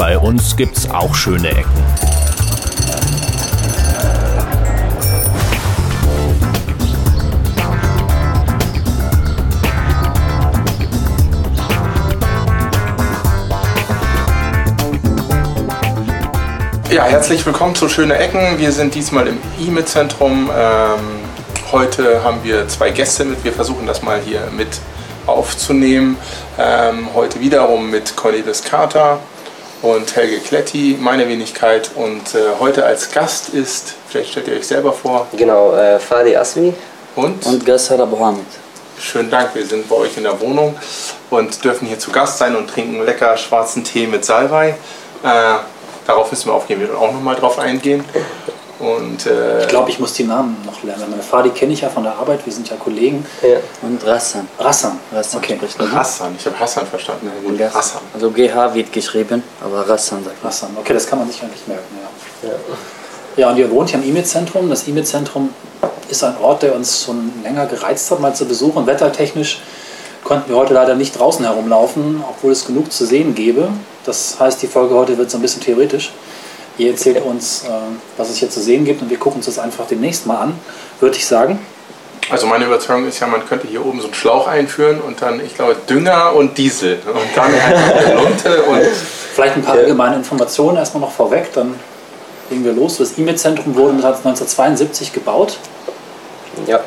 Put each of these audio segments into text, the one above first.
Bei uns gibt's auch schöne Ecken. Ja, herzlich willkommen zu Schöne Ecken. Wir sind diesmal im E-Mail-Zentrum. Ähm, heute haben wir zwei Gäste mit. Wir versuchen das mal hier mit aufzunehmen. Ähm, heute wiederum mit Cornelis Carter und Helge Kletti, meine Wenigkeit. Und äh, heute als Gast ist, vielleicht stellt ihr euch selber vor. Genau, äh, Fadi Asmi. Und? Und Gassar Abu Hamid. Schönen Dank, wir sind bei euch in der Wohnung und dürfen hier zu Gast sein und trinken lecker schwarzen Tee mit Salbei. Äh, Darauf müssen wir auf jeden Fall auch nochmal drauf eingehen. Und, äh, ich glaube, ich muss die Namen noch lernen. Meine Fadi kenne ich ja von der Arbeit, wir sind ja Kollegen. Ja. Und Rassan. Rassan. Rassan okay. spricht Hassan, ich habe Hassan verstanden. Ja, Hassan. Also GH wird geschrieben, aber Rassan sagt man. Rassan, okay, das kann man sich eigentlich merken. Ja, ja. ja und ihr wohnt hier im E-Mail-Zentrum. Das E-Mail-Zentrum ist ein Ort, der uns schon länger gereizt hat, mal zu besuchen. Wettertechnisch konnten wir heute leider nicht draußen herumlaufen, obwohl es genug zu sehen gäbe. Das heißt, die Folge heute wird so ein bisschen theoretisch. Ihr erzählt uns, äh, was es hier zu sehen gibt und wir gucken uns das einfach demnächst mal an, würde ich sagen. Also meine Überzeugung ist ja, man könnte hier oben so einen Schlauch einführen und dann, ich glaube, Dünger und Diesel und dann eine Lunte und... Vielleicht ein paar allgemeine Informationen erstmal noch vorweg, dann legen wir los. Das E-Mail-Zentrum wurde 1972 gebaut. Ja.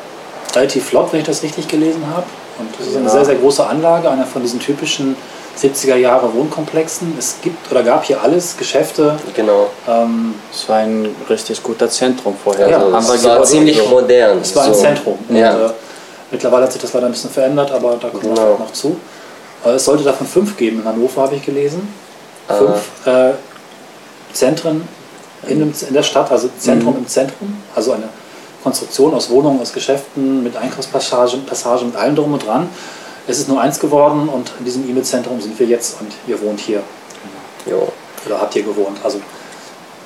Relativ flott, wenn ich das richtig gelesen habe. Und das ist eine sehr, sehr große Anlage, einer von diesen typischen 70er Jahre Wohnkomplexen. Es gibt oder gab hier alles, Geschäfte. Genau. Ähm, es war ein richtig guter Zentrum vorher. Ja, also, es war ziemlich so. modern. Es war ein Zentrum. Ja. Und, äh, mittlerweile hat sich das leider ein bisschen verändert, aber da kommen genau. wir noch zu. Aber es sollte davon fünf geben in Hannover, habe ich gelesen. Fünf äh, Zentren in, dem, in, der Stadt, also Zentrum mhm. im Zentrum, also eine Konstruktion aus Wohnungen, aus Geschäften, mit Einkaufspassagen, Passagen, mit allem drum und dran. Es ist nur eins geworden und in diesem E-Mail-Zentrum sind wir jetzt und ihr wohnt hier. Jo. Oder habt ihr gewohnt. Also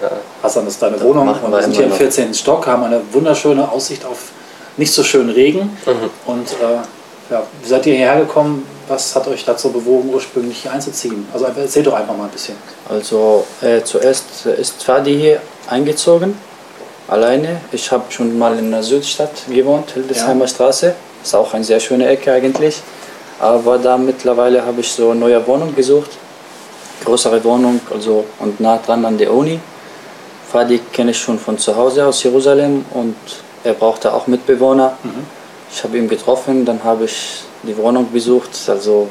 ja. Hassan ist deine Wohnung und wir sind hier im 14. Stock, haben eine wunderschöne Aussicht auf nicht so schönen Regen. Mhm. Und äh, ja, wie seid ihr hierher gekommen? Was hat euch dazu bewogen, ursprünglich hier einzuziehen? Also erzählt doch einfach mal ein bisschen. Also äh, zuerst ist Fadi hier eingezogen, alleine. Ich habe schon mal in der Südstadt gewohnt, Hildesheimer ja. Straße. Ist auch eine sehr schöne Ecke eigentlich. Aber da mittlerweile habe ich so eine neue Wohnung gesucht. Größere Wohnung, also und nah dran an der Uni. Fadi kenne ich schon von zu Hause aus Jerusalem und er brauchte auch Mitbewohner. Mhm. Ich habe ihn getroffen, dann habe ich die Wohnung besucht. Also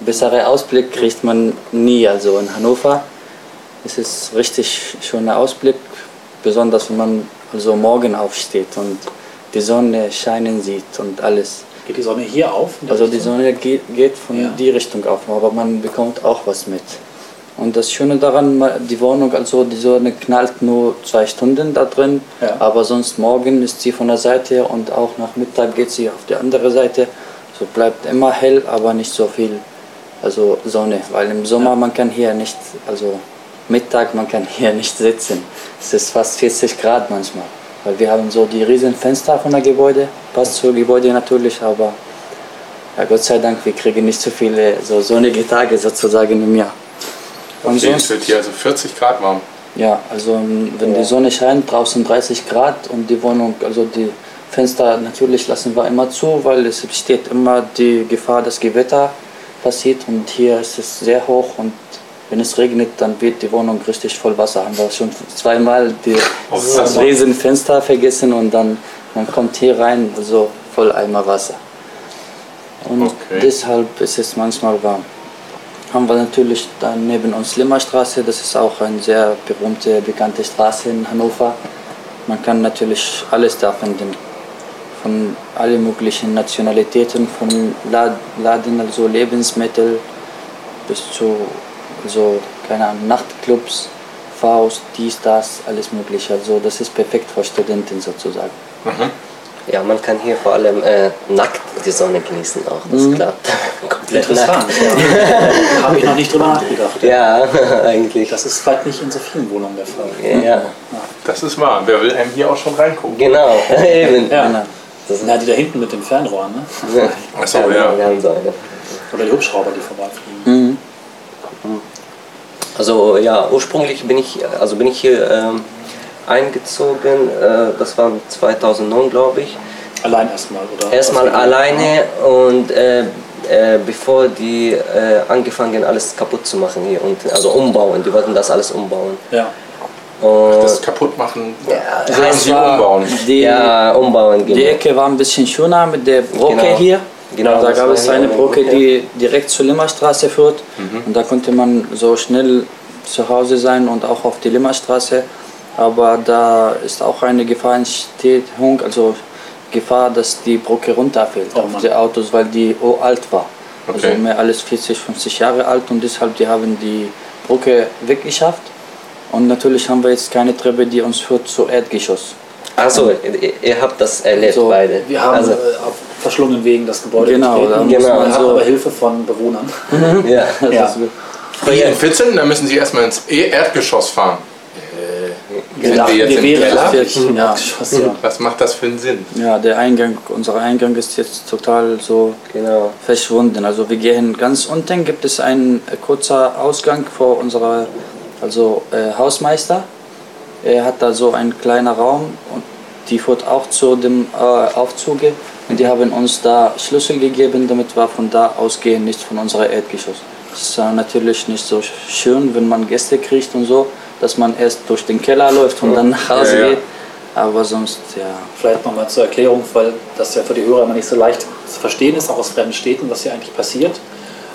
bessere Ausblick kriegt man nie. Also in Hannover ist es richtig schöner Ausblick, besonders wenn man also morgen aufsteht und die Sonne scheinen sieht und alles. Geht die Sonne hier auf? Also die Sonne geht, geht von ja. die Richtung auf, aber man bekommt auch was mit. Und das Schöne daran, die Wohnung, also die Sonne knallt nur zwei Stunden da drin, ja. aber sonst morgen ist sie von der Seite und auch nach Mittag geht sie auf die andere Seite. So bleibt immer hell, aber nicht so viel also Sonne, weil im Sommer ja. man kann hier nicht, also Mittag man kann hier nicht sitzen. Es ist fast 40 Grad manchmal. Weil wir haben so die riesen Fenster von der Gebäude, passt zur Gebäude natürlich, aber ja, Gott sei Dank, wir kriegen nicht so viele so sonnige Tage sozusagen im Jahr. Und es wird hier also 40 Grad warm. Ja, also wenn ja. die Sonne scheint, draußen 30 Grad und die Wohnung, also die Fenster natürlich lassen wir immer zu, weil es besteht immer die Gefahr, dass Gewitter passiert und hier ist es sehr hoch und wenn es regnet, dann wird die Wohnung richtig voll Wasser. Haben wir schon zweimal die, das Riesenfenster vergessen und dann man kommt hier rein, so voll Eimer Wasser. Und okay. deshalb ist es manchmal warm. Haben wir natürlich dann neben uns Limmerstraße, das ist auch eine sehr berühmte, bekannte Straße in Hannover. Man kann natürlich alles da finden. Von allen möglichen Nationalitäten, von Laden, also Lebensmittel bis zu so, keine Ahnung, Nachtclubs, Faust, dies, das, alles mögliche. Also das ist perfekt für Studenten sozusagen. Mhm. Ja, man kann hier vor allem äh, nackt die Sonne genießen auch, das mhm. klappt. Komplett Interessant, ja. Habe ich noch nicht drüber nachgedacht. Ja, eigentlich. Das ist vielleicht nicht in so vielen Wohnungen der Fall. Ja. ja. Das ist wahr. Wer will einem hier auch schon reingucken? Genau, eben. Ja. Genau. Das sind ja die da hinten mit dem Fernrohr, ne? Ja. Achso, ja. Eine. Oder die Hubschrauber, die vorbeifliegen. Mhm. Also ja, ursprünglich bin ich, also bin ich hier ähm, eingezogen, äh, das war 2009 glaube ich. Allein erstmal, oder? Erstmal alleine und äh, äh, bevor die äh, angefangen alles kaputt zu machen hier unten, also umbauen, die wollten das alles umbauen. Ja. Und Das kaputt machen. Ja, heißt sie umbauen. Die, ja, umbauen, die genau. Ecke war ein bisschen schöner mit der Brocke Genau. hier. Genau, da gab es eine Brücke. die direkt zur Limmerstraße führt. Und da konnte man so schnell zu Hause sein und auch auf die Limmerstraße. Aber da ist auch eine Gefahrenstehung, also Gefahr, dass die Brücke runterfällt Oh auf die Autos, weil die alt war. Okay. Also mehr als 40, 50 Jahre alt und deshalb die haben die Brücke weggeschafft. Und natürlich haben wir jetzt keine Treppe, die uns führt zu Erdgeschoss. Also, ihr, habt das erlebt So, beide. Wir haben also, äh, auf verschlungenen Wegen das Gebäude Genau, da muss Genau. Man so- aber Hilfe von Bewohnern. ja. Das Ja. ist- Hier in Vitzen, da müssen sie erstmal ins E- Erdgeschoss fahren. Sind dachten, wir jetzt im wären im Ja. Erdgeschoss, ja. Was macht das für einen Sinn? Ja, der Eingang, unser Eingang ist jetzt total so Genau. verschwunden. Also wir gehen ganz unten, gibt es einen äh, kurzer Ausgang vor unserer, also äh, Hausmeister. Er hat da so einen kleinen Raum und die führt auch zu dem äh, Aufzuge. Und die haben uns da Schlüssel gegeben, damit wir von da ausgehen, nicht von unserer Erdgeschoss. Das ist natürlich nicht so schön, wenn man Gäste kriegt und so, dass man erst durch den Keller läuft und dann nach Hause Ja, ja. geht. Aber sonst, ja, Vielleicht nochmal zur Erklärung, weil das ja für die Hörer immer nicht so leicht zu verstehen ist, auch aus fremden Städten, was hier eigentlich passiert.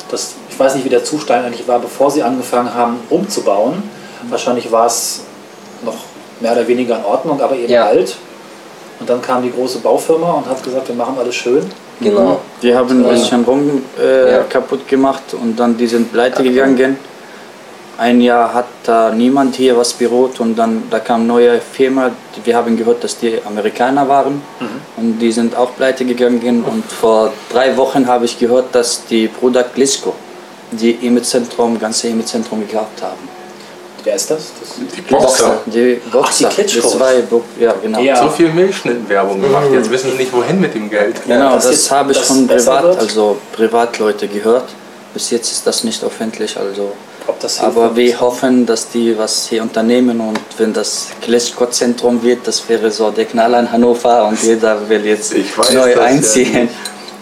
Das, ich weiß nicht, wie der Zustand eigentlich war, bevor sie angefangen haben umzubauen. Wahrscheinlich war es noch mehr oder weniger in Ordnung, aber eben Ja. alt. Und dann kam die große Baufirma und hat gesagt, wir machen alles schön. Genau. Die haben ein bisschen rum äh, Ja. kaputt gemacht und dann die sind pleite gegangen. Ein Jahr hat da niemand hier was beruht und dann da kam eine neue Firma. Wir haben gehört, dass die Amerikaner waren und die sind auch pleite gegangen. Und vor drei Wochen habe ich gehört, dass die Bruder Glisco die E-Mail-Zentrum, ganze E-Mail-Zentrum gekauft haben. Wer ist das? das Die Boxer. Die Boxer, Ach, die Klitschkos. zwei, Bo ja genau. Ja. So viel Milchschnittenwerbung gemacht. Jetzt wissen sie nicht, wohin mit dem Geld. Genau, das, jetzt habe ich das von Privat, wird? also Privatleute gehört. Bis jetzt ist das nicht öffentlich, also. Das Aber wir nicht. hoffen, dass die was hier unternehmen und wenn das Klitschko-Zentrum wird, das wäre so der Knaller in Hannover und jeder will jetzt Ich weiß neu das ja einziehen.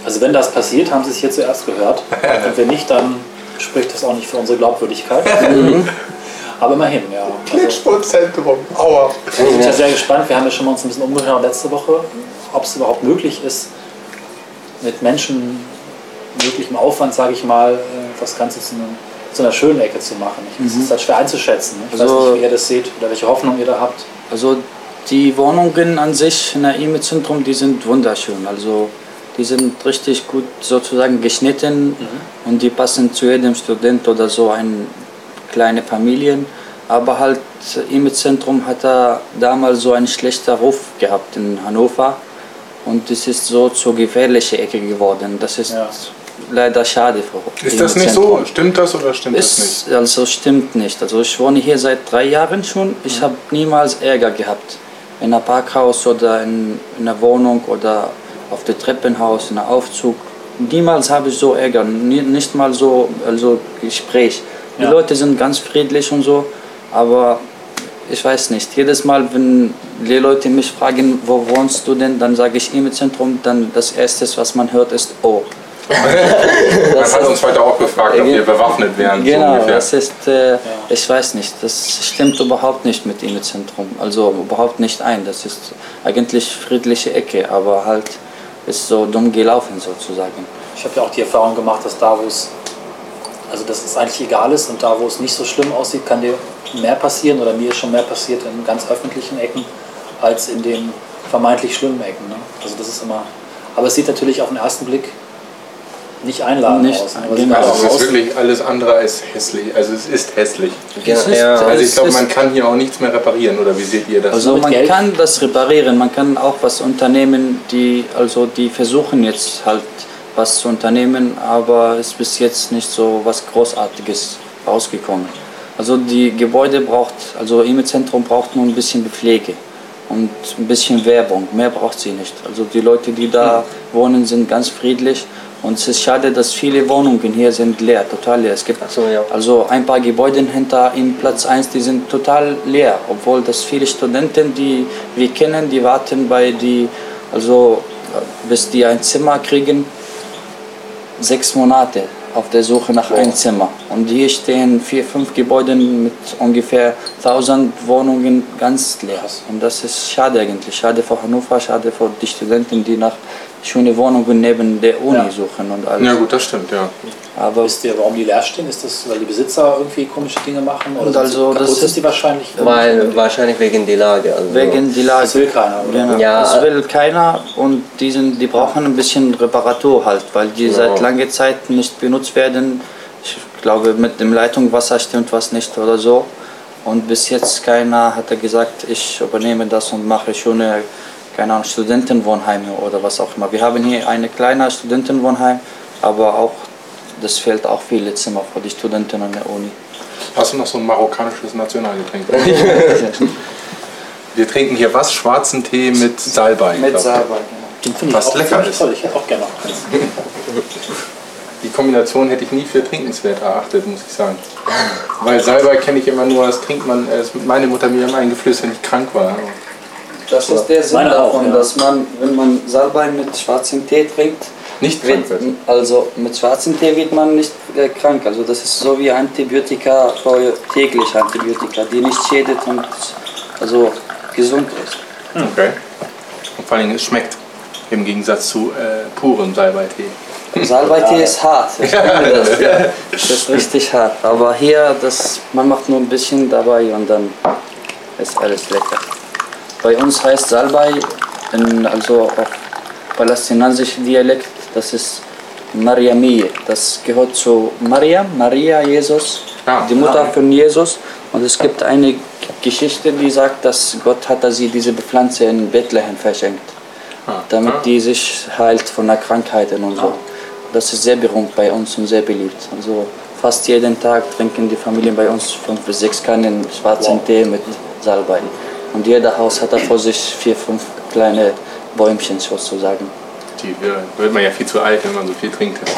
Also wenn das passiert, haben Sie es hier zuerst gehört. Und wenn nicht, dann spricht das auch nicht für unsere Glaubwürdigkeit. Aber immerhin, ja. Also, Klitschko-Zentrum. Aua. wir sind ja sehr gespannt. Wir haben ja schon mal uns ein bisschen umgehört letzte Woche, ob es überhaupt möglich ist, mit Menschen möglichem Aufwand, sage ich mal, äh, das Ganze zu, einer- zu einer schönen Ecke zu machen. Ich- Es ist halt schwer einzuschätzen. Ich weiß Also- nicht, wie ihr das seht oder welche Hoffnung ihr da habt. Also die Wohnungen an sich in der E-Mail-Zentrum, die sind wunderschön. Also die sind richtig gut sozusagen geschnitten und die passen zu jedem Student oder so eine kleine Familien. Aber halt E-Mail-Zentrum hat da damals so einen schlechten Ruf gehabt in Hannover und es ist so zur gefährlichen Ecke geworden. Das ist Ja. leider schade für Ist das nicht so? Stimmt das oder stimmt das nicht? Ist, also stimmt nicht. Also ich wohne hier seit drei Jahren schon. Ich habe niemals Ärger gehabt. In einem Parkhaus oder in, in einer Wohnung oder auf dem Treppenhaus, in einem Aufzug. Niemals habe ich so Ärger. Nicht mal so also Gespräch. Die Ja. Leute sind ganz friedlich und so. Aber ich weiß nicht. Jedes Mal, wenn die Leute mich fragen, wo wohnst du denn, dann sage ich E-Mail-Zentrum. Dann das Erste, was man hört, ist Oh. Man hat uns heute auch gefragt, ob wir bewaffnet wären. so Genau, ungefähr. das ist, äh, ich weiß nicht, das stimmt überhaupt nicht mit dem Zentrum. Also überhaupt nicht ein. Das ist eigentlich friedliche Ecke, aber halt ist so dumm gelaufen sozusagen. Ich habe ja auch die Erfahrung gemacht, dass da, wo es, also dass es eigentlich egal ist und da, wo es nicht so schlimm aussieht, kann dir mehr passieren oder mir ist schon mehr passiert in ganz öffentlichen Ecken als in den vermeintlich schlimmen Ecken. Ne? Also das ist immer, aber es sieht natürlich auf den ersten Blick nicht einladend Nicht, aus. Ne? Aber genau. Also es ist aus- wirklich alles andere als hässlich. Also es ist hässlich. Genau. Es ist- Ja. Also ich glaube, man kann hier auch nichts mehr reparieren, oder wie seht ihr das? Also man Geld? kann das reparieren, man kann auch was unternehmen, die also die versuchen jetzt halt was zu unternehmen, aber es ist bis jetzt nicht so was Großartiges rausgekommen. Also die Gebäude braucht, also E-Mail-Zentrum braucht nur ein bisschen Pflege und ein bisschen Werbung, mehr braucht sie nicht. Also die Leute, die da wohnen, sind ganz friedlich Und es ist schade, dass viele Wohnungen hier sind leer, total leer. Es gibt so, ja. also ein paar Gebäude hinter in Platz 1, die sind total leer, obwohl das viele Studenten, die wir kennen, die warten bei die, also bis die ein Zimmer kriegen, sechs Monate auf der Suche nach einem Zimmer. Und hier stehen vier, fünf Gebäude mit ungefähr 1000 Wohnungen ganz leer. Und das ist schade eigentlich. Schade für Hannover, schade für die Studenten, die nach schönen Wohnungen neben der Uni Ja. suchen und alles. Ja gut, das stimmt, ja. Aber Wisst ihr, warum die leer stehen? Ist das, weil die Besitzer irgendwie komische Dinge machen? Oder Und sind also, das ist- die wahrscheinlich? Weil wahrscheinlich wegen der Lage. Also. wegen die Lage. Das will keiner, oder? Genau. Ja, das will keiner und die, sind, die brauchen ein bisschen Reparatur halt, weil die seit langer Zeit nicht benutzt werden. Ich glaube, mit dem Leitungswasser stimmt was nicht oder so. Und bis jetzt keiner hat gesagt, ich übernehme das und mache schöne, keine Ahnung, Studentenwohnheime oder was auch immer. Wir haben hier eine kleine Studentenwohnheim, aber auch, das fehlt auch viele Zimmer für die Studenten an der Uni. Hast du noch so ein marokkanisches Nationalgetränk? Wir trinken hier was? Schwarzen Tee mit Salbei. glaub ich. Den finde ich Was lecker ist. toll. Ich hätte auch gerne noch eins. Die Kombination hätte ich nie für trinkenswert erachtet, muss ich sagen. Weil Salbei kenne ich immer nur, das trinkt man, äh, das hat meine Mutter mir immer eingeflößt, wenn ich krank war. Das ist der Sinn Meine auch, davon, ja. dass man, wenn man Salbei mit schwarzem Tee trinkt, Nicht krank wird. also mit schwarzem Tee wird man nicht äh, krank. Also das ist so wie Antibiotika, für tägliche Antibiotika, die nicht schädet und also gesund ist. Okay. Und vor allem, es schmeckt im Gegensatz zu äh, purem Salbeitee. Salbeitee ist hart. Ich finde das. das ist richtig hart. Aber hier, das, man macht nur ein bisschen dabei und dann ist alles lecker. Bei uns heißt Salbei, in, also auf palästinensischen Dialekt, das ist Mariamie. Das gehört zu Mariam, Maria, Jesus, Ah. die Mutter von Jesus. Und es gibt eine Geschichte, die sagt, dass Gott hat sie diese Pflanze in Bethlehem verschenkt Ah. damit Ah. die sich heilt von der Krankheiten und so. Das ist sehr berühmt bei uns und sehr beliebt. Also fast jeden Tag trinken die Familien bei uns fünf bis sechs Kannen schwarzen Tee mit Salbei. Und jeder Haus hat da vor sich vier, fünf kleine Bäumchen sozusagen. Die wird wird man ja viel zu alt, wenn man so viel trinkt.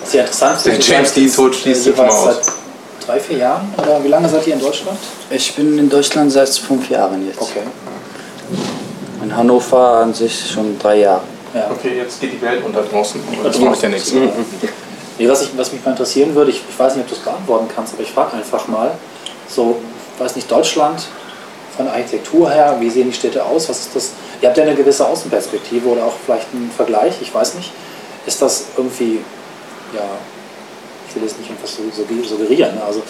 Das ist ja- interessant. Der James Dean Tod schließt sich mal aus. Seit drei, vier Jahren? Oder wie lange seid ihr in Deutschland? Ich bin in Deutschland seit fünf Jahren jetzt. Okay. In Hannover an sich schon drei Jahre. Ja. Okay, jetzt geht die Welt unter draußen. Das macht ja nichts. Nee, was, ich, was mich mal interessieren würde, ich, ich weiß nicht, ob du es beantworten kannst, aber ich frage einfach mal, so, weiß nicht, Deutschland, von der Architektur her, wie sehen die Städte aus? Was ist das? Ihr habt ja eine gewisse Außenperspektive oder auch vielleicht einen Vergleich, ich weiß nicht. Ist das irgendwie, ja, ich will jetzt nicht irgendwas suggerieren, ne? also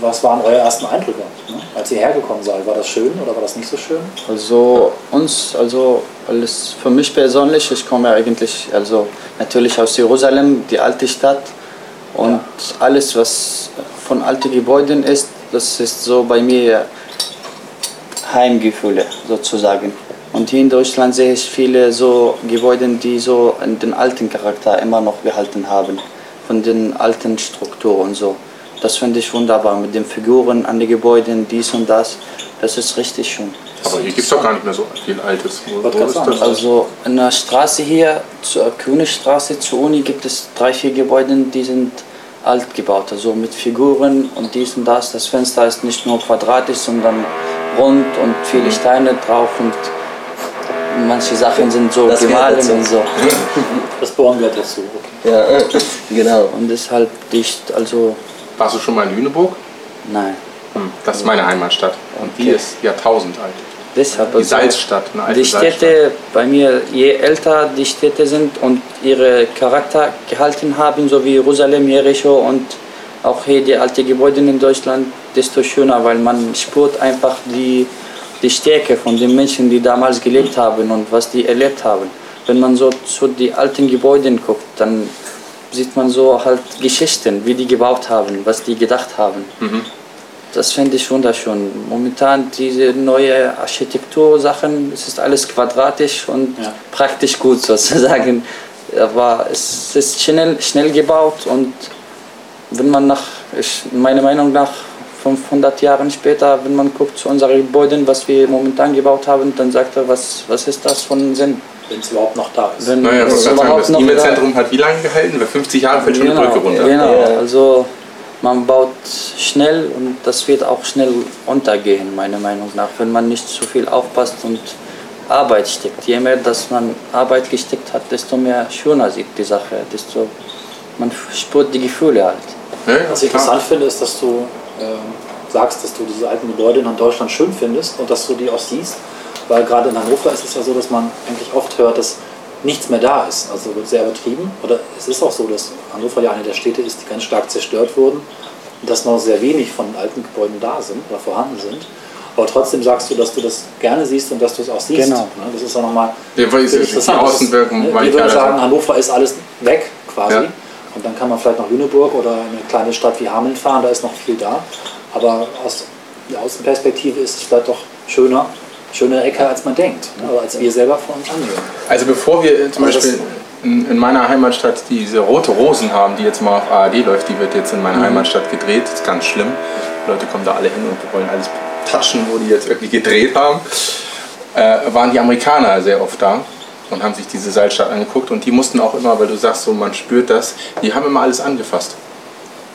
was waren eure ersten Eindrücke, ne? als ihr hergekommen seid? War das schön oder war das nicht so schön? Also uns, also alles für mich persönlich, ich komme eigentlich, also natürlich aus Jerusalem, die alte Stadt und alles, was von alten Gebäuden ist, das ist so bei mir Heimgefühle sozusagen. Und hier in Deutschland sehe ich viele so Gebäude, die so den alten Charakter immer noch behalten haben, von den alten Strukturen und so. Das finde ich wunderbar mit den Figuren an den Gebäuden, dies und das. Das ist richtig schön. Aber hier gibt es doch gar nicht mehr so viel Altes. Wo, wo ist das? Also in der Straße hier, zur Königstraße zur Uni, gibt es drei, vier Gebäude, die sind alt gebaut, also mit Figuren und dies und das. Das Fenster ist nicht nur quadratisch, sondern rund und viele Steine drauf und manche Sachen sind so Das gemahlen dazu. und so. Das Bohren gehört dazu. Ja, äh, genau. Und halt dicht, also Warst du schon mal in Lüneburg? nein. Hm, Das ist meine Heimatstadt. Und die Okay. ist Jahrtausend alt. Deshalb Die also- Salzstadt, eine alte Die Städte bei mir, je älter die Städte sind und ihre Charakter gehalten haben, so wie Jerusalem, Jericho und auch hier die alten Gebäude in Deutschland, desto schöner, weil man spürt einfach die, die Stärke von den Menschen, die damals gelebt haben und was die erlebt haben. Wenn man so zu den alten Gebäuden guckt, dann sieht man so halt Geschichten, wie die gebaut haben, was die gedacht haben. Das finde ich wunderschön. Momentan diese neue Architektursachen, es ist alles quadratisch und Ja. praktisch gut sozusagen. Aber es ist schnell, schnell gebaut und wenn man nach, ich, meiner Meinung nach, 500 Jahre später, wenn man guckt zu unseren Gebäuden, was wir momentan gebaut haben, dann sagt er, was, was ist das von Sinn? Wenn es überhaupt noch da ist. Wenn Naja, es sagen, überhaupt das E-Mail-Zentrum hat wie lange gehalten? Bei 50 Jahren fällt schon genau, die Brücke runter. Genau, also man baut schnell und das wird auch schnell untergehen, meiner Meinung nach, wenn man nicht zu viel aufpasst und Arbeit steckt. Je mehr, dass man Arbeit gesteckt hat, desto mehr schöner sieht die Sache, desto man spürt die Gefühle halt. Ja, Was ich interessant finde, ist, dass du sagst, dass du diese alten Gebäude in Deutschland schön findest und dass du die auch siehst. Weil gerade in Hannover ist es ja so, dass man eigentlich oft hört, dass nichts mehr da ist. Also wird sehr übertrieben. Oder es ist auch so, dass Hannover ja eine der Städte ist, die ganz stark zerstört wurden und dass noch sehr wenig von alten Gebäuden da sind oder vorhanden sind. Aber trotzdem sagst du, dass du das gerne siehst und dass du es auch siehst. Genau. Ne? Das ist auch nochmal Ja, weil die Das Außenwirkung ne? Wir würden klar, sagen, Hannover ist alles weg quasi. Ja. Und dann kann man vielleicht nach Lüneburg oder in eine kleine Stadt wie Hameln fahren, da ist noch viel da. Aber aus der Außenperspektive ist es vielleicht doch schöner, schönere Ecke, als man denkt. Ne? Oder als wir selber von uns annehmen. Also bevor wir zum das- Beispiel in, in meiner Heimatstadt diese Rote Rosen haben, die jetzt mal auf ARD läuft, die wird jetzt in meiner Heimatstadt gedreht, das ist ganz schlimm. Die Leute kommen da alle hin und wollen alles touchen, wo die jetzt irgendwie gedreht haben. Äh, waren die Amerikaner sehr oft da und haben sich diese Salzstadt angeguckt und die mussten auch immer, weil du sagst so, man spürt das, die haben immer alles angefasst.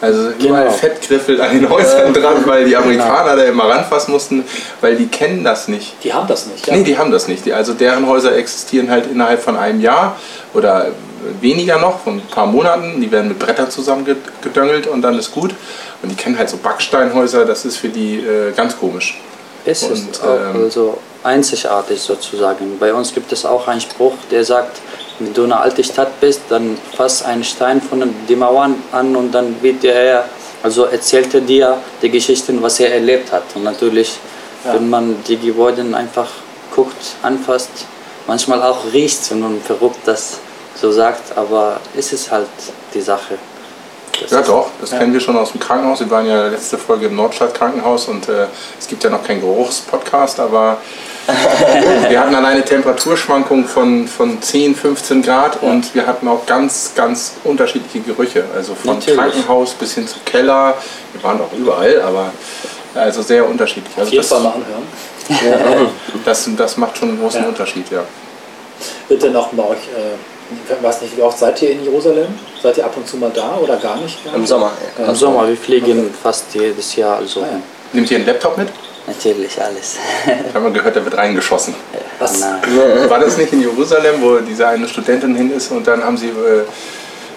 Also überall Genau. Fettgriffel an den Häusern dran, weil die Amerikaner da immer ranfassen mussten, weil die kennen das nicht. Die haben das nicht. Ja? Nee, die haben das nicht. Die, also deren Häuser existieren halt innerhalb von einem Jahr oder weniger noch, von ein paar Monaten. Die werden mit Brettern zusammengedöngelt und dann ist gut. Und die kennen halt so Backsteinhäuser, das ist für die äh, ganz komisch. Es Und, ist auch ähm, also einzigartig sozusagen. Bei uns gibt es auch einen Spruch, der sagt, wenn du eine alte Stadt bist, dann fass einen Stein von den Mauern an und dann wird er, also erzählt er dir die Geschichten, was er erlebt hat. Und natürlich, wenn man die Gebäude einfach guckt, anfasst, manchmal auch riecht, wenn man verrückt das so sagt, aber es ist halt die Sache. Das Ja doch, das kennen wir schon aus dem Krankenhaus. Wir waren ja letzte Folge im Nordstadt Krankenhaus und äh, es gibt ja noch keinen Geruchspodcast, aber wir hatten alleine Temperaturschwankungen von, von 10, 15 Grad und wir hatten auch ganz, ganz unterschiedliche Gerüche. Also von Natürlich. Krankenhaus bis hin zu Keller. Wir waren auch überall, aber also sehr unterschiedlich. Auf Also jeden das, Fall mal anhören. das, das macht schon einen großen Ja. Unterschied, ja. Wird denn auch bei euch, äh, ich weiß nicht, wie oft seid ihr in Jerusalem? Seid ihr ab und zu mal da oder gar nicht? Im Sommer. Ja. Im Sommer, wir fliegen fast jedes Jahr, also Ah, ja. Nehmt ihr einen Laptop mit? natürlich alles. Ich habe mal gehört, der wird reingeschossen. Was? Nein. War das nicht in Jerusalem, wo diese eine Studentin hin ist und dann haben sie, äh,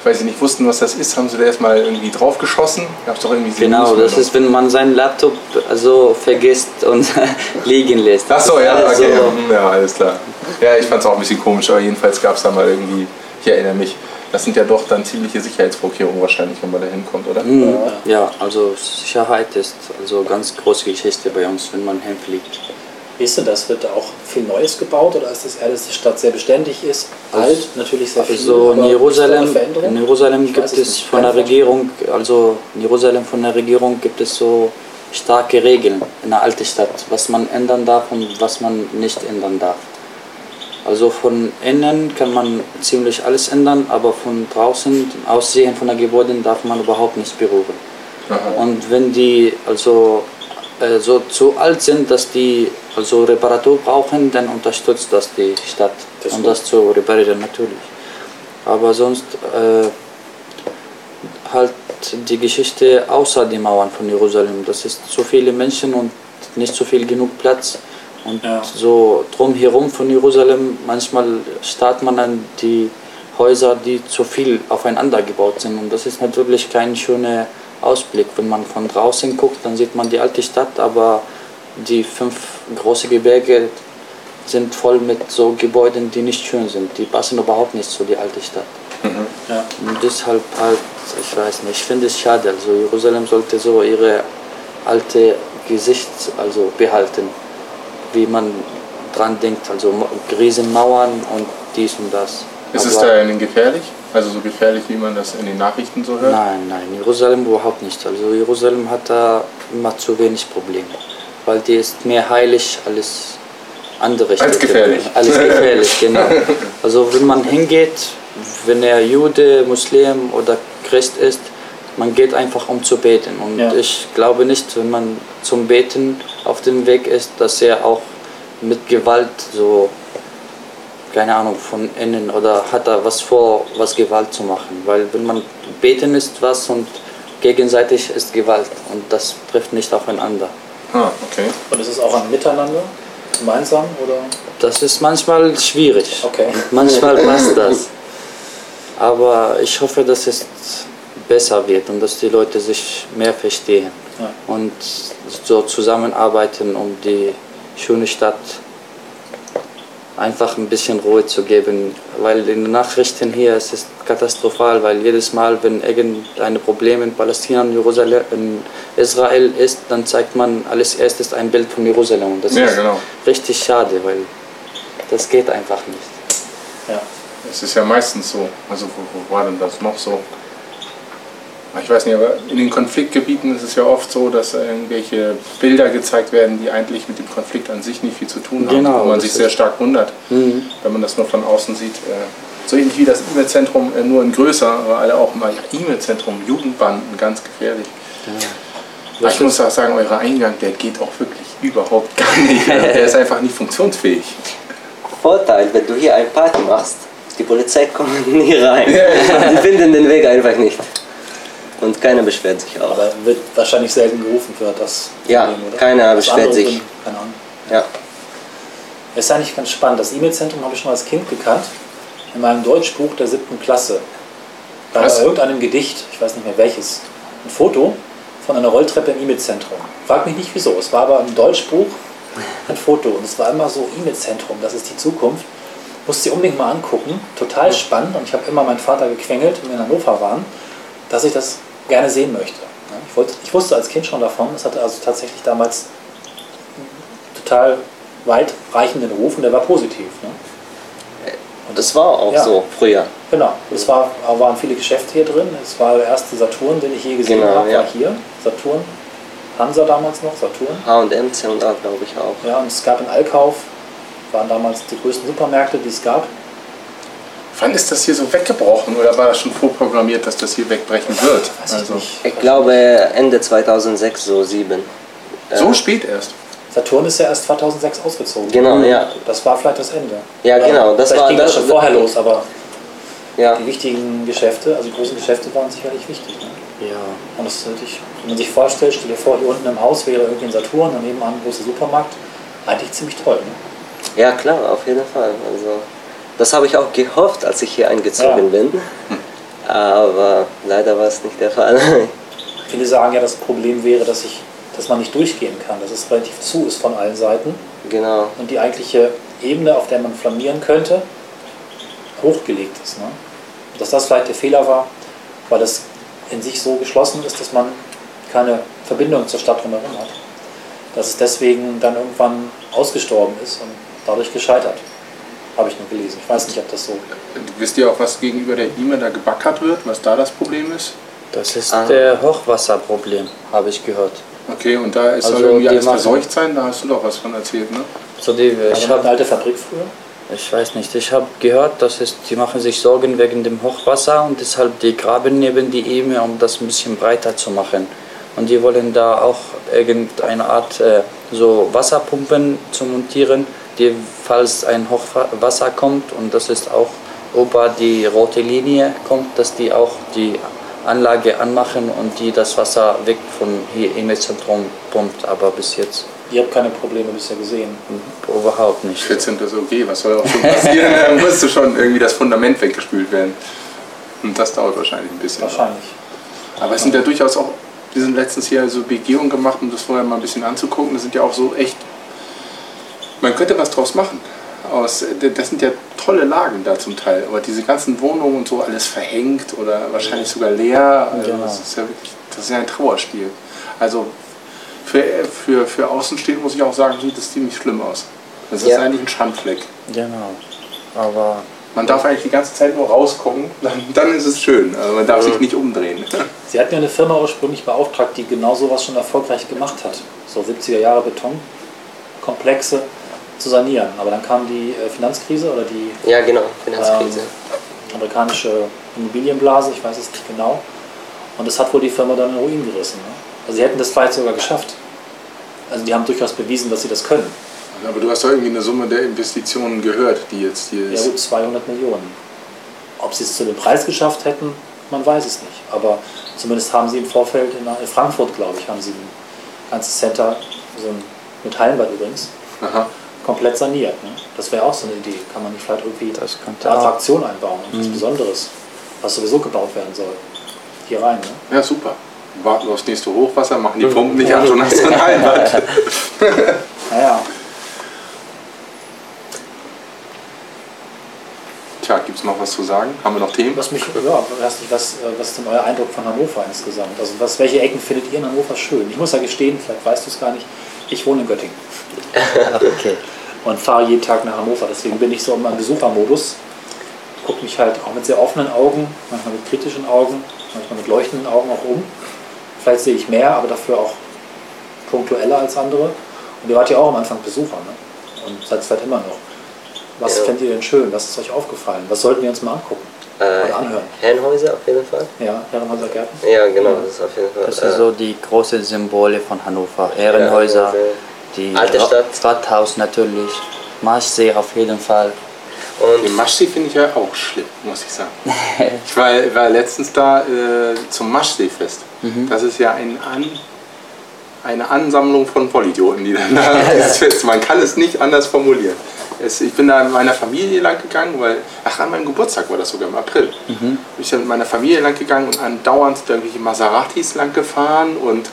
weil sie nicht wussten, was das ist, haben sie da erstmal irgendwie draufgeschossen? Gab's doch irgendwie Genau, das ist, wenn man seinen Laptop also vergisst und liegen lässt. Ach so, ja, okay, hm, ja, alles klar. Ja, ich fand es auch ein bisschen komisch, aber jedenfalls gab es da mal irgendwie, ich erinnere mich, das sind ja doch dann ziemliche Sicherheitsvorkehrungen wahrscheinlich, wenn man da hinkommt, oder? Mhm. Ja, also Sicherheit ist also ganz große Geschichte bei uns, wenn man hinfliegt. Wie ist denn das? Wird da auch viel Neues gebaut oder ist das eher, dass die Stadt sehr beständig ist? Alt, natürlich sehr viel. Also in Jerusalem, in Jerusalem gibt es von der. Regierung, also in Jerusalem von der Regierung gibt es so starke Regeln in der alten Stadt, was man ändern darf und was man nicht ändern darf. Also von innen kann man ziemlich alles ändern, aber von draußen, Aussehen von der Gebäuden darf man überhaupt nicht berühren. Und wenn die also äh, so zu alt sind, dass die also Reparatur brauchen, dann unterstützt das die Stadt, Das um das zu reparieren natürlich. Aber sonst äh, halt die Geschichte außer die Mauern von Jerusalem. Das ist zu viele Menschen und nicht so viel genug Platz. Und Ja. so drumherum von Jerusalem, manchmal starrt man an die Häuser, die zu viel aufeinander gebaut sind. Und das ist natürlich kein schöner Ausblick. Wenn man von draußen guckt, dann sieht man die alte Stadt, aber die fünf große Gebirge sind voll mit so Gebäuden, die nicht schön sind. Die passen überhaupt nicht zu die alte Stadt. Ja. Und deshalb halt, ich weiß nicht, ich finde es schade. Also Jerusalem sollte so ihre alte Gesicht also behalten, wie man dran denkt. Also Riesenmauern und dies und das. Ist es Aber- da denn gefährlich? Also so gefährlich, wie man das in den Nachrichten so hört? Nein, nein, Jerusalem überhaupt nicht. Also Jerusalem hat da immer zu wenig Probleme, weil die ist mehr heilig als andere Städte. gefährlich. Alles gefährlich, genau. Also wenn man hingeht, wenn er Jude, Muslim oder Christ ist, man geht einfach um zu beten. Und Ja. ich glaube nicht, wenn man zum Beten auf dem Weg ist, dass er auch mit Gewalt so, keine Ahnung, von innen oder hat er was vor, was Gewalt zu machen. Weil wenn man beten ist was und gegenseitig ist Gewalt und das trifft nicht aufeinander. Ah, okay. Und ist es auch ein Miteinander, gemeinsam oder? Das ist manchmal schwierig. Okay. Manchmal passt das. Aber ich hoffe, dass es besser wird und dass die Leute sich mehr verstehen Ja. und so zusammenarbeiten, um die schöne Stadt einfach ein bisschen Ruhe zu geben. Weil in den Nachrichten hier es ist katastrophal, weil jedes Mal, wenn irgendein Problem in Palästina, in, Jerusalem, in Israel ist, dann zeigt man als erstes ein Bild von Jerusalem. Und das Ja, ist genau. richtig schade, weil das geht einfach nicht. Ja. Es ist ja meistens so. Also wo, wo war denn das noch so? Ich weiß nicht, aber in den Konfliktgebieten ist es ja oft so, dass irgendwelche Bilder gezeigt werden, die eigentlich mit dem Konflikt an sich nicht viel zu tun haben. Genau, wo man sich sehr stark wundert, wenn man das nur von außen sieht. Äh, So ähnlich wie das E-Mail-Zentrum, äh, nur in größer, aber alle auch mal ja, E-Mail-Zentrum, Jugendbanden, ganz gefährlich. Aber ich muss auch sagen, euer Eingang, der geht auch wirklich überhaupt gar nicht. Der ist einfach nicht funktionsfähig. Vorteil, wenn du hier eine Party machst, die Polizei kommt nie rein. Die finden den Weg einfach nicht. Und keiner beschwert sich auch. Aber wird wahrscheinlich selten gerufen für das Ja, Problem, keiner Das beschwert andere sich. sind- Keine Ahnung. Ja. Das ist eigentlich ganz spannend. Das E-Mail-Zentrum habe ich schon als Kind gekannt. In meinem Deutschbuch der siebten Klasse. Da war irgendeinem Gedicht, ich weiß nicht mehr welches, ein Foto von einer Rolltreppe im E-Mail-Zentrum. Frag mich nicht wieso. Es war aber im Deutschbuch ein Foto und es war immer so E-Mail-Zentrum, das ist die Zukunft. Musste sie unbedingt mal angucken. Total spannend und ich habe immer meinen Vater gequengelt, wenn wir in Hannover waren, dass ich das gerne sehen möchte. Ich, wollte, ich wusste als Kind schon davon. Es hatte also tatsächlich damals total weitreichenden Ruf und der war positiv. Ne? Und das war auch Ja. so früher. Genau. Es war, waren viele Geschäfte hier drin. Es war der erste Saturn, den ich je gesehen Genau, habe, ja. war hier. Saturn. Hansa damals noch, Saturn. H&M, C&A glaube ich auch. Ja, und es gab einen Allkauf. Waren damals die größten Supermärkte, die es gab. Wann ist das hier so weggebrochen oder war das schon vorprogrammiert, dass das hier wegbrechen wird? Also, ich. Ich glaube Ende 2006, so sieben. so spät erst. Saturn ist ja erst 2006 ausgezogen. Genau, ja. Das war vielleicht das Ende. Ja, genau, das vielleicht war- ging das- das schon vorher los, aber Ja, die wichtigen Geschäfte, also die großen Geschäfte waren sicherlich wichtig. Ne? Ja, Und das ist natürlich, wenn man sich vorstellt, stell dir vor, hier unten im Haus wäre irgendwie ein Saturn, daneben ein großer Supermarkt. Eigentlich ziemlich toll. Ne? ja klar, auf jeden Fall. Also, das habe ich auch gehofft, als ich hier eingezogen Ja. bin. Aber leider war es nicht der Fall. Viele sagen ja, das Problem wäre, dass, ich, dass man nicht durchgehen kann, dass es relativ zu ist von allen Seiten genau. und die eigentliche Ebene, auf der man flanieren könnte, hochgelegt ist. Ne? Und Dass das vielleicht der Fehler war, weil es in sich so geschlossen ist, dass man keine Verbindung zur Stadt drumherum hat. Dass es deswegen dann irgendwann ausgestorben ist und dadurch gescheitert. Habe ich nur gelesen. Ich weiß nicht, ob das so. Wisst ihr auch, was gegenüber der E-Mail da gebackert wird, was da das Problem ist? das ist Ah. der Hochwasserproblem, habe ich gehört. Okay, und da ist Also soll irgendwie die alles verseucht sein, da hast du doch was von erzählt, ne? So die, Ich habe eine alte Fabrik früher. Ich weiß nicht, ich habe gehört, dass es, die machen sich Sorgen wegen dem Hochwasser und deshalb die graben neben die Ebene, um das ein bisschen breiter zu machen. Und die wollen da auch irgendeine Art äh, so Wasserpumpen zu montieren, die falls ein Hochwasser kommt und das ist auch über die rote Linie kommt, dass die auch die Anlage anmachen und die das Wasser weg von hier im Zentrum pumpt. Aber bis jetzt Ihr habt keine Probleme bisher gesehen. überhaupt nicht. 14. ist okay, was soll auch schon passieren? da müsste schon irgendwie das Fundament weggespült werden. Und das dauert wahrscheinlich ein bisschen. Wahrscheinlich. Aber es sind ja durchaus auch, wir sind letztens hier so Begehungen gemacht, um das vorher mal ein bisschen anzugucken. Das sind ja auch so echt, man könnte was draus machen. Aus, das sind ja tolle Lagen da zum Teil, aber diese ganzen Wohnungen und so alles verhängt oder wahrscheinlich sogar leer. Also Genau. das, ist ja wirklich, das ist ja ein Trauerspiel. Also für, für, für Außenstehende muss ich auch sagen, sieht das ziemlich schlimm aus. Das ist Ja. eigentlich ein Schandfleck. Genau. Aber Man darf eigentlich die ganze Zeit nur rausgucken, dann, dann ist es schön. Also man darf sich nicht umdrehen. Sie hatten ja eine Firma ursprünglich beauftragt, die genau sowas schon erfolgreich gemacht hat. So 70er Jahre Betonkomplexe zu sanieren. Aber dann kam die äh, Finanzkrise oder die Ja, genau, Finanzkrise. amerikanische Immobilienblase, ich weiß es nicht genau. Und das hat wohl die Firma dann in Ruin gerissen. Ne? Also sie hätten das vielleicht sogar geschafft. Also die haben durchaus bewiesen, dass sie das können. Aber du hast doch irgendwie eine Summe der Investitionen gehört, die jetzt hier Ja ist. gut, 200 Millionen. Ob sie es zu dem Preis geschafft hätten, man weiß es nicht. Aber zumindest haben sie im Vorfeld in in Frankfurt, glaube ich, haben sie ein ganzes Center, so ein, mit Hallenbad übrigens, Aha. Komplett saniert. Ne? Das wäre auch so eine Idee. Kann man nicht vielleicht irgendwie Das könnte eine auch. Attraktion einbauen, etwas Besonderes, was sowieso gebaut werden soll. Hier rein. Ne? Ja, super. Wir warten aufs nächste Hochwasser, machen die Pumpen nicht an, schon hast du ein Hallenbad. Naja, Tja, gibt es noch was zu sagen? Haben wir noch Themen? was mich, ja, nicht, was, äh, was ist denn euer Eindruck von Hannover insgesamt? Also was, welche Ecken findet ihr in Hannover schön? Ich muss ja gestehen, vielleicht weißt du es gar nicht, ich wohne in Göttingen. Okay. Und fahre jeden Tag nach Hannover. Deswegen bin ich so immer im Besuchermodus. Gucke mich halt auch mit sehr offenen Augen, manchmal mit kritischen Augen, manchmal mit leuchtenden Augen auch um. Vielleicht sehe ich mehr, aber dafür auch punktueller als andere. Und ihr wart ja auch am Anfang Besucher ne? und seid es vielleicht immer noch. Was Ja. fändet ihr denn schön? Was ist euch aufgefallen? Was sollten wir uns mal angucken Äh, oder anhören? Herrenhäuser auf jeden Fall. Ja, Herrenhäuser Gärten? Ja, genau, das ist auf jeden Fall. Das äh, sind so die großen Symbole von Hannover. Ehrenhäuser, die Alte Stadt. Rathaus natürlich, Marschsee auf jeden Fall. und Den Maschsee finde ich ja auch schlimm, muss ich sagen. Ich war, war letztens da äh, zum Maschseefest. Das ist ja ein An, eine Ansammlung von Vollidioten, die dann da dieses Fest. Man kann es nicht anders formulieren. Es, ich bin da mit meiner Familie lang gegangen, weil, ach, an meinem Geburtstag war das sogar im April. Bin ich dann mit meiner Familie lang gegangen und andauernd sind da irgendwelche Maseratis lang gefahren und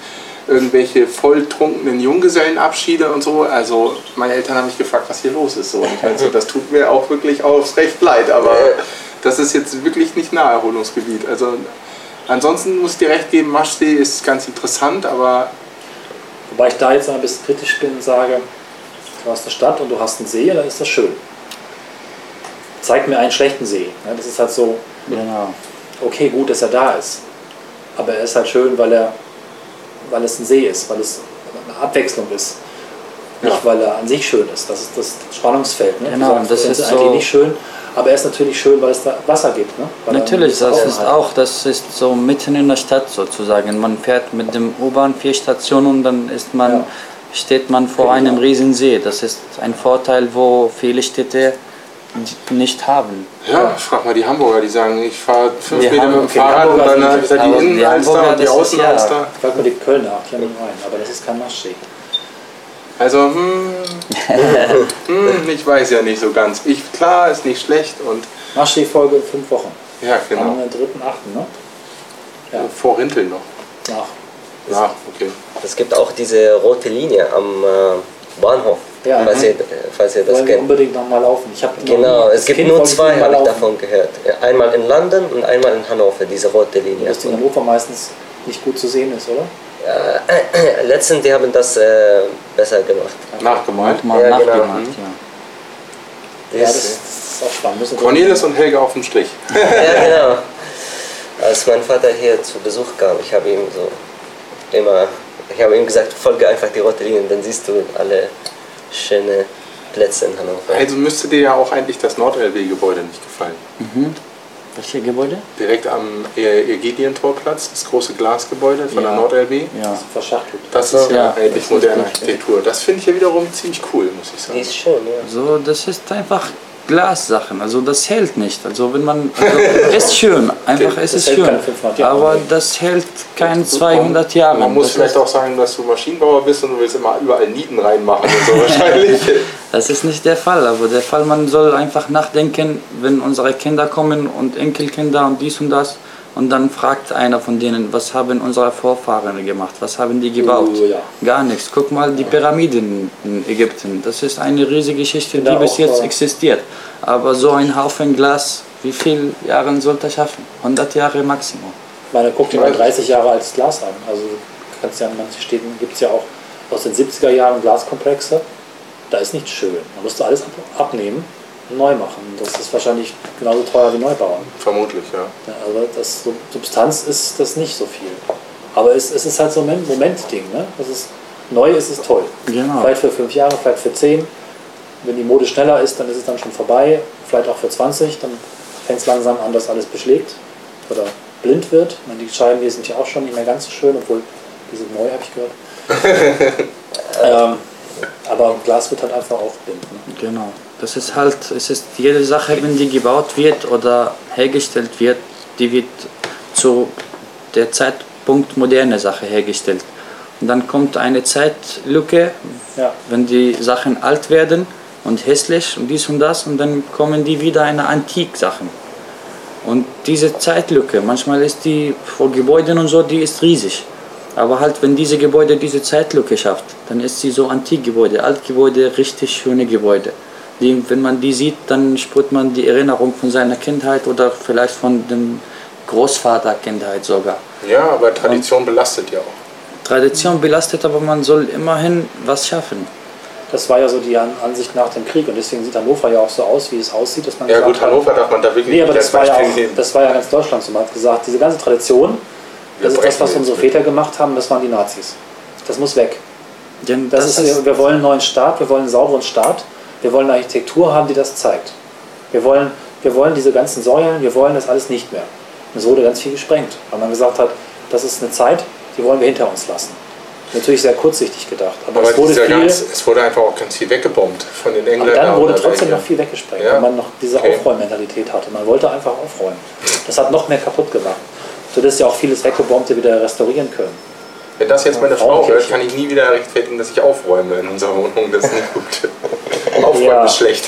irgendwelche volltrunkenen Junggesellenabschiede und so. Also meine Eltern haben mich gefragt, was hier los ist. So. Und ich meine, so, das tut mir auch wirklich aufs Recht leid, aber das ist jetzt wirklich nicht Naherholungsgebiet. Also ansonsten muss ich dir recht geben, Maschsee ist ganz interessant, aber Wobei ich da jetzt mal ein bisschen kritisch bin und sage, du hast eine Stadt und du hast einen See, dann ist das schön. Zeig mir einen schlechten See. Das ist halt so, Genau. okay, gut, dass er da ist. Aber er ist halt schön, weil, er, weil es ein See ist, weil es eine Abwechslung ist. Nicht, weil er an sich schön ist. Das ist das Spannungsfeld. Ne? Genau, sagst, das ist eigentlich so- nicht schön, aber er ist natürlich schön, weil es da Wasser gibt. Ne? Weil Natürlich, das ist Aufenthalt auch, das ist so mitten in der Stadt sozusagen. Man fährt mit dem U-Bahn vier Stationen und dann ist man, Ja. steht man vor Genau. einem riesen See. Das ist ein Vorteil, wo viele Städte nicht haben. ja, ich frag mal die Hamburger, die sagen, ich fahre fünf Die Meter mit dem Fahrrad und dann habe ich da die Innenalster und die Außenalster. Frag mal die Kölner, die haben ihn rein, aber das ist kein Maschsee. Also, hm, hm, ich weiß ja nicht so ganz. Ich, klar, ist nicht schlecht und Maschsee-Folge in fünf Wochen. ja, Am genau. 3.8. Ne? Ja. Vor Rinteln noch. Nach. Ja, okay. es gibt auch diese rote Linie am äh, Bahnhof, Ja. falls, ihr, falls ihr das kennt. unbedingt nochmal laufen. Ich hab noch Genau, es gibt Kind nur zwei, habe ich davon gehört. Einmal in London und einmal in Hannover, diese rote Linie. dass die in Hannover meistens nicht gut zu sehen ist, oder? Äh, letztens, die haben das äh, besser gemacht. Nachgemalt. Mal Ja, genau. nachgemacht, ja. Ja, Das- das, das ist auch spannend. Cornelis und Helga auf dem Strich. Ja, genau. Als mein Vater hier zu Besuch kam, ich habe ihm so immer, ich habe ihm gesagt, folge einfach die rote Linie, dann siehst du alle schöne Plätze in Hannover. Also müsste dir ja auch eigentlich das Nord-LW-Gebäude nicht gefallen. Welche Gebäude? Direkt am Egidien-Torplatz, das große Glasgebäude von Ja. der Nord-LW. Ja. Verschachtelt. Das ist ja, Ja. eigentlich moderne Architektur. Das finde ich ja wiederum ziemlich cool, muss ich Die sagen. ist schön, ja. So, das ist einfach Glassachen, also das hält nicht. Also wenn man, also ist schön, einfach es ist schön, keine 500 Jahre. aber das hält kein 200 Jahre. Man muss das vielleicht auch sagen, dass du Maschinenbauer bist und du willst immer überall Nieten reinmachen und so wahrscheinlich. Das ist nicht der Fall, aber der Fall, man soll einfach nachdenken, wenn unsere Kinder kommen und Enkelkinder und dies und das und dann fragt einer von denen, was haben unsere Vorfahren gemacht, was haben die gebaut? Oh, ja. Gar nichts. Guck mal die Pyramiden in Ägypten, das ist eine riesige Geschichte, die bis jetzt existiert. Aber so ein Haufen Glas, wie viele Jahre sollte er schaffen? 100 Jahre Maximum. Ich meine, guck dir mal 30 Jahre altes Glas an. Also du kannst ja in manchen Städten gibt es ja auch aus den 70er Jahren Glaskomplexe. Da ist nichts schön. Man musste alles ab- abnehmen neu machen. Das ist wahrscheinlich genauso teuer wie Neubauern. Vermutlich, ja. Ja, also das so Substanz ist das nicht so viel. Aber es, es ist halt so ein Moment- Momentding. Ne? Das ist, neu ist es toll. Genau. Vielleicht für fünf Jahre, vielleicht für zehn. Wenn die Mode schneller ist, dann ist es dann schon vorbei. Vielleicht auch für 20. Dann fängt es langsam an, dass alles beschlägt. oder blind wird. Ich meine, die Scheiben hier sind ja auch schon nicht mehr ganz so schön, obwohl die sind neu, habe ich gehört. ähm, aber Glas wird halt einfach auch blind. Ne? Genau. Das ist halt, es ist jede Sache, wenn die gebaut wird oder hergestellt wird, die wird zu der Zeitpunkt moderne Sache hergestellt. Und dann kommt eine Zeitlücke, Ja. wenn die Sachen alt werden und hässlich und dies und das und dann kommen die wieder eine Antik-Sachen. Und diese Zeitlücke, manchmal ist die vor Gebäuden und so, die ist riesig. Aber halt, wenn diese Gebäude diese Zeitlücke schafft, dann ist sie so Antikgebäude, Altgebäude, richtig schöne Gebäude. Die, wenn man die sieht, dann spürt man die Erinnerung von seiner Kindheit oder vielleicht von dem Großvater Kindheit sogar. Ja, aber Tradition belastet ja auch. Tradition belastet, aber man soll immerhin was schaffen. Das war ja so die An- Ansicht nach dem Krieg und deswegen sieht Hannover ja auch so aus, wie es aussieht, dass man Ja gut, hat- Hannover darf man da wirklich Nee, aber nicht das war, ja auch, das war ja ganz Deutschland so. Man hat gesagt, diese ganze Tradition, Wir das ist das, was unsere mit. Väter gemacht haben, das waren die Nazis. Das muss weg. Denn Das ist, wir wollen einen neuen Staat, wir wollen einen sauberen Staat, wir wollen eine Architektur haben, die das zeigt. Wir wollen, wir wollen diese ganzen Säulen, wir wollen das alles nicht mehr. Und es wurde ganz viel gesprengt, weil man gesagt hat, das ist eine Zeit, die wollen wir hinter uns lassen. Natürlich sehr kurzsichtig gedacht, aber, Aber es wurde viel, ganz, es wurde einfach auch ganz viel weggebombt von den aber Engländern. dann wurde trotzdem noch viel weggesprengt, Ja. weil man noch diese Okay. Aufräummentalität hatte. Man wollte einfach aufräumen. Das hat noch mehr kaputt gemacht. Sodass ja auch vieles Weggebombte wieder restaurieren können. Wenn das jetzt meine Frau hört, kann ich nie wieder rechtfertigen, dass ich aufräume in unserer Wohnung. Das ist nicht gut. Aufräumen Ja. ist schlecht.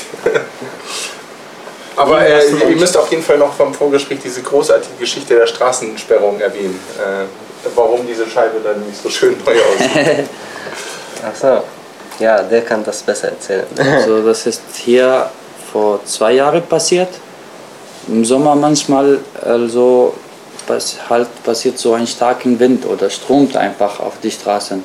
Aber äh, ihr müsst auf jeden Fall noch vom Vorgespräch diese großartige Geschichte der Straßensperrung erwähnen. Äh, warum diese Scheibe dann nicht so schön neu aussieht. Ach so. Ja, der kann das besser erzählen. So, das ist hier vor zwei Jahren passiert. Im Sommer manchmal also halt passiert so ein starken Wind oder stromt einfach auf die Straßen.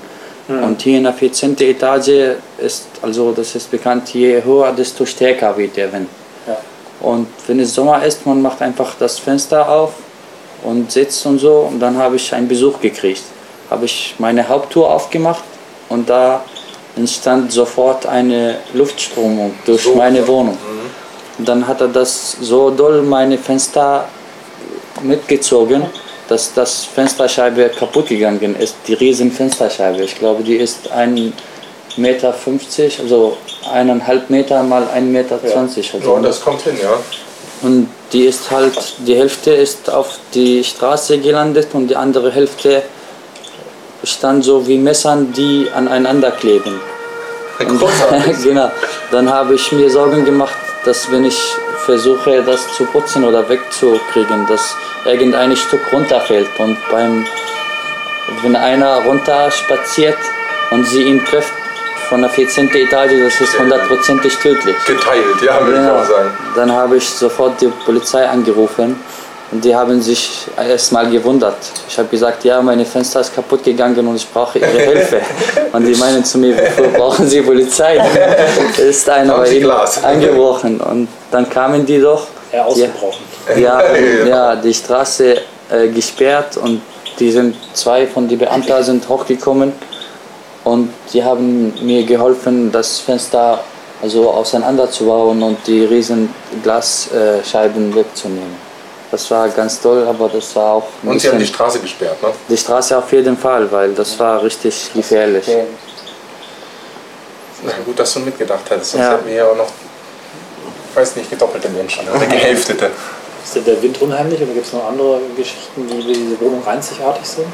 Und hier in der 14. Etage ist also das ist bekannt, je höher desto stärker wird der Wind. Ja. Und wenn es Sommer ist, man macht einfach das Fenster auf und sitzt und so. Und dann habe ich einen Besuch gekriegt. Habe ich meine Haupttour aufgemacht und da entstand sofort eine Luftströmung durch So. meine Wohnung. Und dann hat er das so doll meine Fenster mitgezogen, dass das Fensterscheibe kaputt gegangen ist. Die riesen Fensterscheibe. Ich glaube, die ist 1,50 Meter, also eineinhalb Meter mal 1,20 Meter. Ja, Also. das kommt hin, ja. Und die ist halt, die Hälfte ist auf die Straße gelandet und die andere Hälfte stand so wie Messern, die aneinander kleben. Und, genau. Dann habe ich mir Sorgen gemacht, dass wenn ich versuche, das zu putzen oder wegzukriegen, dass irgendein Stück runterfällt und beim, wenn einer runter spaziert und sie ihn trifft von der 14. Etage, das ist hundertprozentig tödlich. Geteilt, ja, würde ich Genau. auch sagen. Dann habe ich sofort die Polizei angerufen und die haben sich erstmal gewundert. Ich habe gesagt, ja, meine Fenster ist kaputt gegangen und ich brauche ihre Hilfe. und die meinen zu mir, wofür brauchen Sie Polizei? ist einer bei ihnen eingebrochen und dann kamen die doch. Ja, Die, ausgebrochen. ja, ja, die Straße äh, gesperrt und die sind zwei von den Beamten sind hochgekommen und die haben mir geholfen, das Fenster also auseinanderzubauen und die riesen Glasscheiben wegzunehmen. Das war ganz toll, aber das war auch ein Und sie haben die Straße gesperrt, ne? die Straße auf jeden Fall, weil das war richtig gefährlich. Na gut, dass du mitgedacht hattest. Sonst Ja. hätten wir ja auch noch, weiß nicht, gedoppelte Menschen oder gehälftete. Ist denn der Wind unheimlich oder gibt es noch andere Geschichten, die wie diese Wohnung einzigartig sind?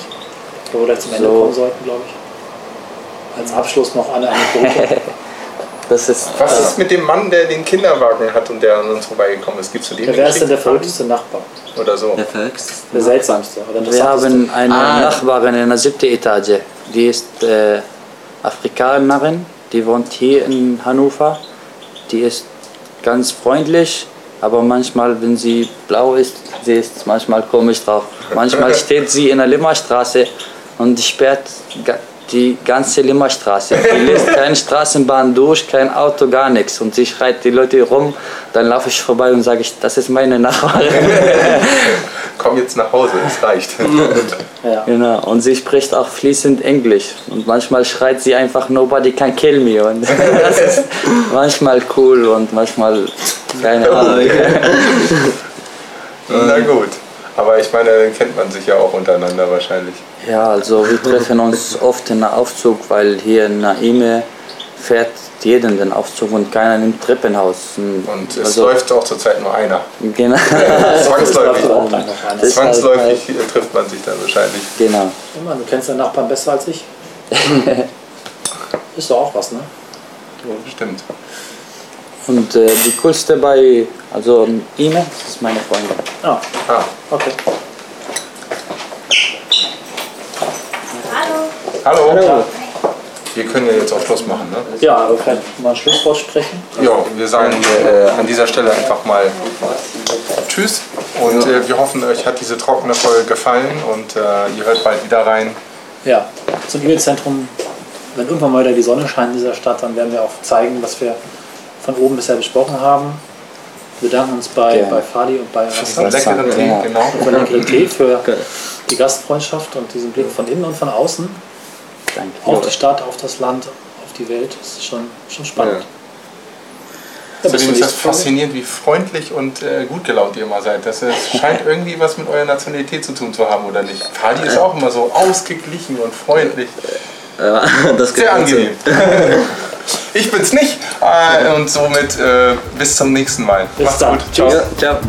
Wo wir gleich zum Ende So. kommen sollten, glaube ich. Als Abschluss noch eine Anekdote. Das ist Was ist mit dem Mann, der den Kinderwagen hat und der an uns vorbeigekommen ist? Gibt's zu dem Ja, eine Wer ist denn der verrückteste Nachbar? Oder so. Der verrückteste. Der seltsamste oder Wir haben eine Ah. Nachbarin in der siebten Etage. Die ist äh, Afrikanerin, die wohnt hier in Hannover. Die ist ganz freundlich, aber manchmal, wenn sie blau ist, sie ist manchmal komisch drauf. Manchmal steht sie in der Limmerstraße und sperrt die ganze Limmerstraße. Die lässt keine Straßenbahn durch, kein Auto, gar nichts. Und sie schreit die Leute rum. Dann laufe ich vorbei und sage ich, das ist meine Nachbarin. Komm jetzt nach Hause, das reicht. Ja. Genau, und sie spricht auch fließend Englisch. Und manchmal schreit sie einfach, nobody can kill me. Und das ist manchmal cool und manchmal keine Ahnung. Na gut. Aber ich meine, dann kennt man sich ja auch untereinander wahrscheinlich. Ja, also wir treffen uns oft in der Aufzug, weil hier in Naime fährt jeden den Aufzug und keiner nimmt Treppenhaus. Und es also, läuft auch zurzeit nur einer. Genau. Zwangsläufig. Das- Zwangsläufig trifft man sich dann wahrscheinlich. genau. Immer, du kennst deinen Nachbarn besser als ich. Ist doch auch was, ne? Stimmt. Und äh, die coolste bei, also Ime, das ist meine Freundin. Ah, Ah, okay. hallo. Hallo. Wir können ja jetzt auch Schluss machen, ne? Ja, wir können mal ein Schlusswort sprechen. Ja, wir sagen äh, an dieser Stelle einfach mal Tschüss und äh, wir hoffen, euch hat diese trockene Folge gefallen und äh, ihr hört bald wieder rein. Ja, zum E-Mail-Zentrum, wenn irgendwann mal wieder die Sonne scheint in dieser Stadt, dann werden wir auch zeigen, was wir von oben bisher besprochen haben. Wir bedanken uns bei, Gerne. bei Fadi und bei einen leckeren Tee, Ja. genau. für leckeren Tee, für die Gastfreundschaft und diesen Blick von innen und von außen Danke. auf die Stadt, auf das Land, auf die Welt. Das ist schon, schon spannend. Ja, bis Zudem ist das faszinierend, wie freundlich und äh, gut gelaunt ihr immer seid. Das äh, scheint irgendwie was mit eurer Nationalität zu tun zu haben, oder nicht? Fadi ist auch immer so ausgeglichen und freundlich. Ja, das Sehr angenehm. ich bin's nicht. Äh, und somit äh, bis zum nächsten Mal. Bis Macht's dann. gut. Ciao. Ja, ciao.